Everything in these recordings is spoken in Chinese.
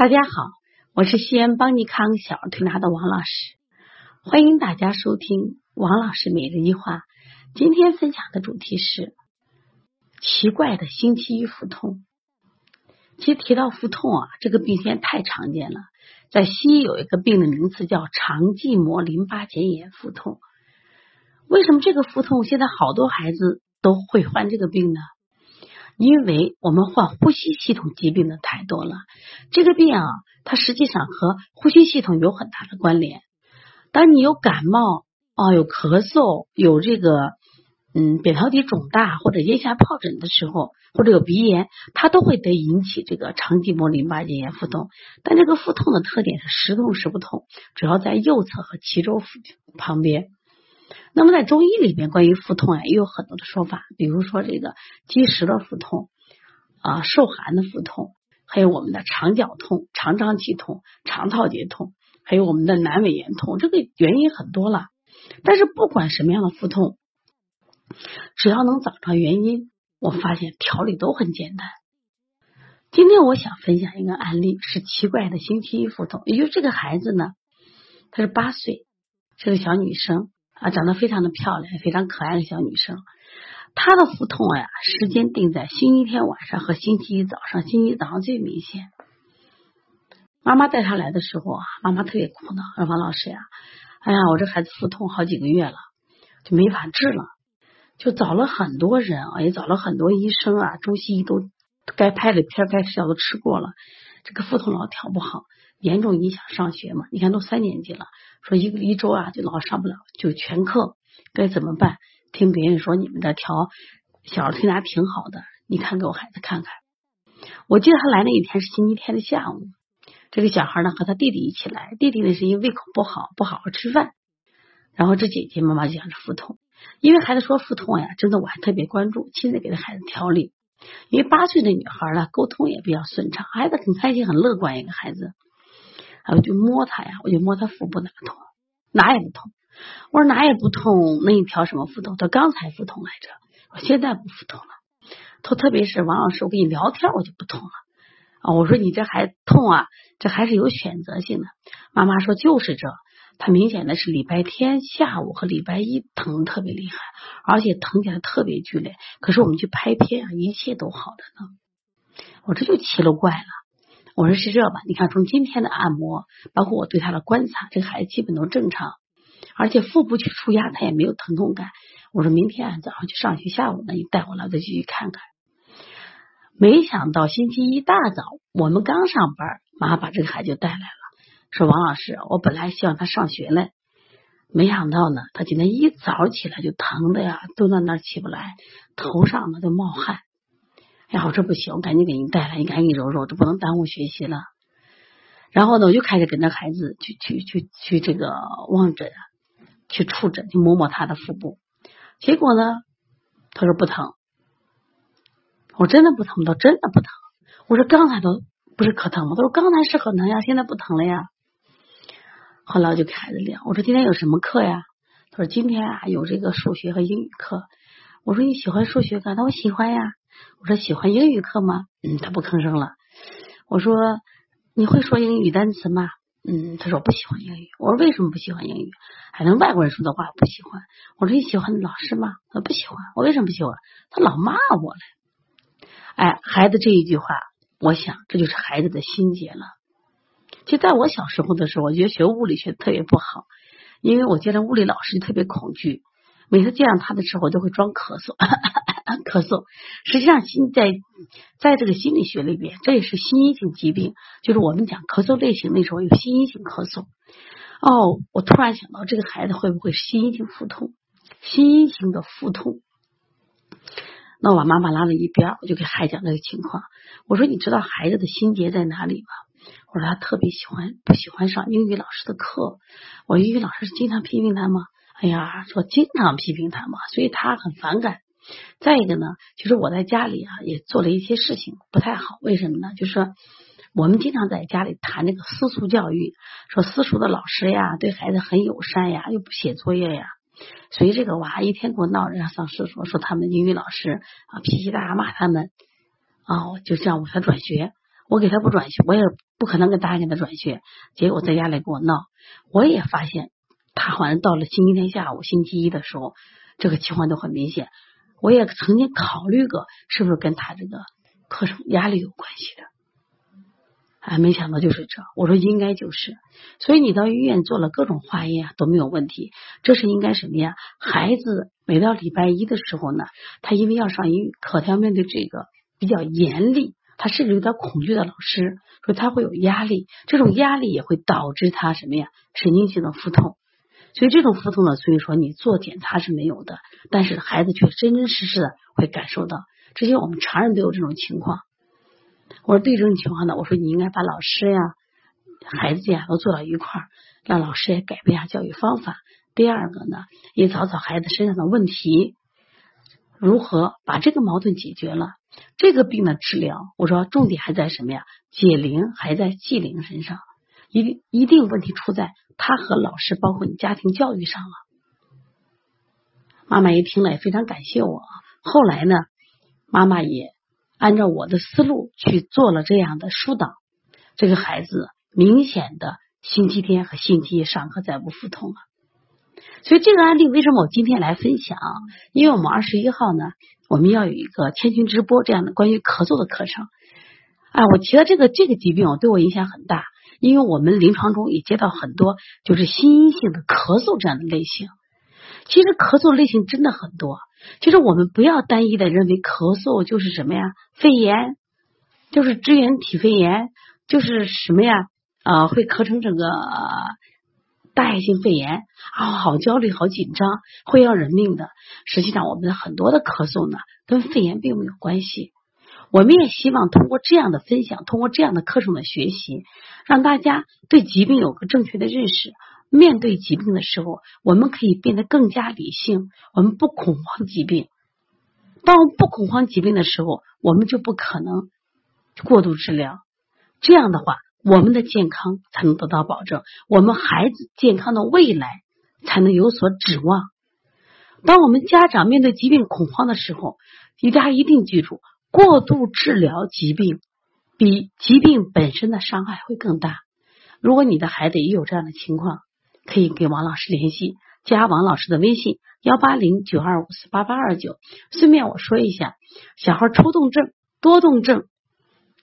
大家好，我是西安邦尼康小儿推拿的王老师，欢迎大家收听王老师每日一话。今天分享的主题是奇怪的星期一腹痛。其实提到腹痛啊，这个病现在太常见了。在西医有一个病的名词叫肠系膜淋巴结炎腹痛。为什么这个腹痛现在好多孩子都会患这个病呢？因为我们患呼吸系统疾病的太多了，这个病啊，它实际上和呼吸系统有很大的关联。当你有感冒啊，有咳嗽，有这个嗯扁桃体肿大或者腋下疱疹的时候，或者有鼻炎，它都会得引起这个肠系膜淋巴结炎腹痛。但这个腹痛的特点是时痛时不痛，主要在右侧和脐周腹旁边。那么在中医里面，关于腹痛啊，也有很多的说法，比如说这个积食的腹痛啊，受寒的腹痛，还有我们的肠绞痛、肠胀气痛、肠套结痛，还有我们的阑尾炎痛，这个原因很多了。但是不管什么样的腹痛，只要能找到原因，我发现调理都很简单。今天我想分享一个案例，是奇怪的星期一腹痛，也就是这个孩子呢，她是八岁，是个小女生。啊，长得非常的漂亮，非常可爱的小女生。她的腹痛呀，时间定在星期天晚上和星期一早上。星期一早上最明显。妈妈带她来的时候啊，妈妈特别苦恼，说王老师呀，哎呀，我这孩子腹痛好几个月了，就没法治了，就找了很多人啊，也找了很多医生啊，中西医都该拍的片、该吃药都吃过了，这个腹痛老调不好。严重影响上学嘛？你看都三年级了，说一个一周啊就老上不了，就全课，该怎么办？听别人说你们的调小儿推拿挺好的，你看给我孩子看看。我记得他来那一天是星期天的下午，这个小孩呢和他弟弟一起来，弟弟呢是因为胃口不好，不好好吃饭，然后这姐姐妈妈就想着腹痛，因为孩子说腹痛呀，真的我还特别关注，亲自给他孩子调理。因为八岁的女孩呢，沟通也比较顺畅，孩子很开心，很乐观一个孩子。我就摸他呀，我就摸他腹部哪痛，哪也不痛。我说哪也不痛，那你调什么腹痛？他刚才腹痛来着，我现在不腹痛了。他特别是王老师，我跟你聊天我就不痛了啊。我说你这还痛啊？这还是有选择性的。妈妈说就是这，他明显的是礼拜天下午和礼拜一疼特别厉害，而且疼起来特别剧烈。可是我们去拍片啊，一切都好的呢。我这就奇了怪了。我说是这吧？你看，从今天的按摩，包括我对他的观察，这个孩子基本都正常，而且腹部去触压他也没有疼痛感。我说明天早上去上学，下午呢你带我来再继续看看。没想到星期一大早，我们刚上班，妈把这个孩子就带来了，说王老师，我本来希望他上学嘞，没想到呢，他今天一早起来就疼的呀，蹲在那儿起不来，头上呢都冒汗。然后这不行，我赶紧给你带来，你赶紧揉揉，这不能耽误学习了。然后呢，我就开始跟着孩子去去去去这个望诊，去触诊，去摸摸他的腹部。结果呢，他说不疼。我真的不疼吗？真的不疼。我说刚才都不是可疼吗？他说刚才是可疼呀，现在不疼了呀。后来我就跟孩子聊，我说今天有什么课呀？他说今天啊有这个数学和英语课。我说你喜欢数学课？他说我喜欢呀。我说喜欢英语课吗？嗯，他不吭声了。我说你会说英语单词吗？嗯，他说不喜欢英语。我说为什么不喜欢英语？还能外国人说的话不喜欢？我说你喜欢老师吗？他不喜欢。我为什么不喜欢？他老骂我嘞。哎，孩子这一句话，我想这就是孩子的心结了。就在我小时候的时候，我觉得学物理学特别不好，因为我见到物理老师就特别恐惧，每次见到他的时候我都会装咳嗽。咳嗽，实际上心在在这个心理学里边，这也是心因性疾病。就是我们讲咳嗽类型那时候有心因性咳嗽。哦，我突然想到，这个孩子会不会是心因性腹痛？心因性的腹痛。那我把妈妈拉到一边，我就给孩子讲这个情况。我说：“你知道孩子的心结在哪里吗？”我说：“他特别喜欢不喜欢上英语老师的课。我英语老师经常批评他吗？哎呀，说经常批评他嘛，所以他很反感。”再一个呢，就是我在家里啊也做了一些事情不太好，为什么呢？就是说我们经常在家里谈这个私塾教育，说私塾的老师呀对孩子很友善呀，又不写作业呀，所以这个娃一天给我闹着要上私塾，说他们英语老师啊脾气大骂他们啊，就这样我才转学。我给他不转学，我也不可能给答应给他转学。结果在家里给我闹，我也发现他好像到了星期天下午、星期一的时候，这个情况都很明显。我也曾经考虑过，是不是跟他这个课程压力有关系的。啊，没想到就是这，我说应该就是，所以你到医院做了各种化验都没有问题，这是应该什么呀？孩子每到礼拜一的时候呢，他因为要上英语课，他要面对这个比较严厉，他甚至有点恐惧的老师，所以他会有压力，这种压力也会导致他什么呀？神经性的腹痛，所以这种腹痛呢，所以说你做检查是没有的，但是孩子却真真实实的会感受到，这些我们常人都有这种情况。我说对这种情况呢，我说你应该把老师呀、孩子呀都做到一块儿，让老师也改变一下教育方法。第二个呢，也找找孩子身上的问题，如何把这个矛盾解决了。这个病的治疗，我说重点还在什么呀？解铃还在系铃身上，一定一定问题出在他和老师，包括你家庭教育上了。妈妈一听了也非常感谢我。后来呢，妈妈也。按照我的思路去做了这样的疏导，这个孩子明显的星期天和星期一上课再不腹痛了。所以这个案例为什么我今天来分享？因为我们二十一号呢，我们要有一个千群直播这样的关于咳嗽的课程。啊，我提到这个这个疾病，对我影响很大，因为我们临床中也接到很多就是心因性的咳嗽这样的类型。其实咳嗽类型真的很多。其实我们不要单一的认为咳嗽就是什么呀，肺炎，就是支原体肺炎，就是什么呀啊，会咳成整个大叶性肺炎啊，好焦虑，好紧张，会要人命的。实际上，我们的很多的咳嗽呢，跟肺炎并没有关系。我们也希望通过这样的分享，通过这样的课程的学习，让大家对疾病有个正确的认识。面对疾病的时候，我们可以变得更加理性，我们不恐慌疾病。当我们不恐慌疾病的时候，我们就不可能过度治疗。这样的话，我们的健康才能得到保证，我们孩子健康的未来才能有所指望。当我们家长面对疾病恐慌的时候，大家一定记住，过度治疗疾病比疾病本身的伤害会更大。如果你的孩子也有这样的情况，可以给王老师联系，加王老师的微信幺八零九二五四八八二九。顺便我说一下，小孩抽动症、多动症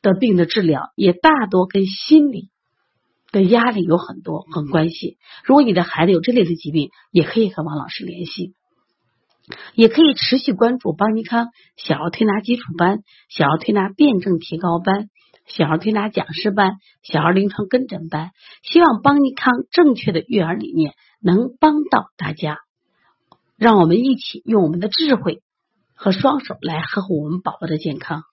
的病的治疗，也大多跟心理的压力有很多很关系。如果你的孩子有这类的疾病，也可以和王老师联系，也可以持续关注邦尼康小儿推拿基础班、小儿推拿辩证提高班。小儿推拿讲师班、小儿临床跟诊班，希望邦尼康正确的育儿理念能帮到大家。让我们一起用我们的智慧和双手来呵护我们宝宝的健康。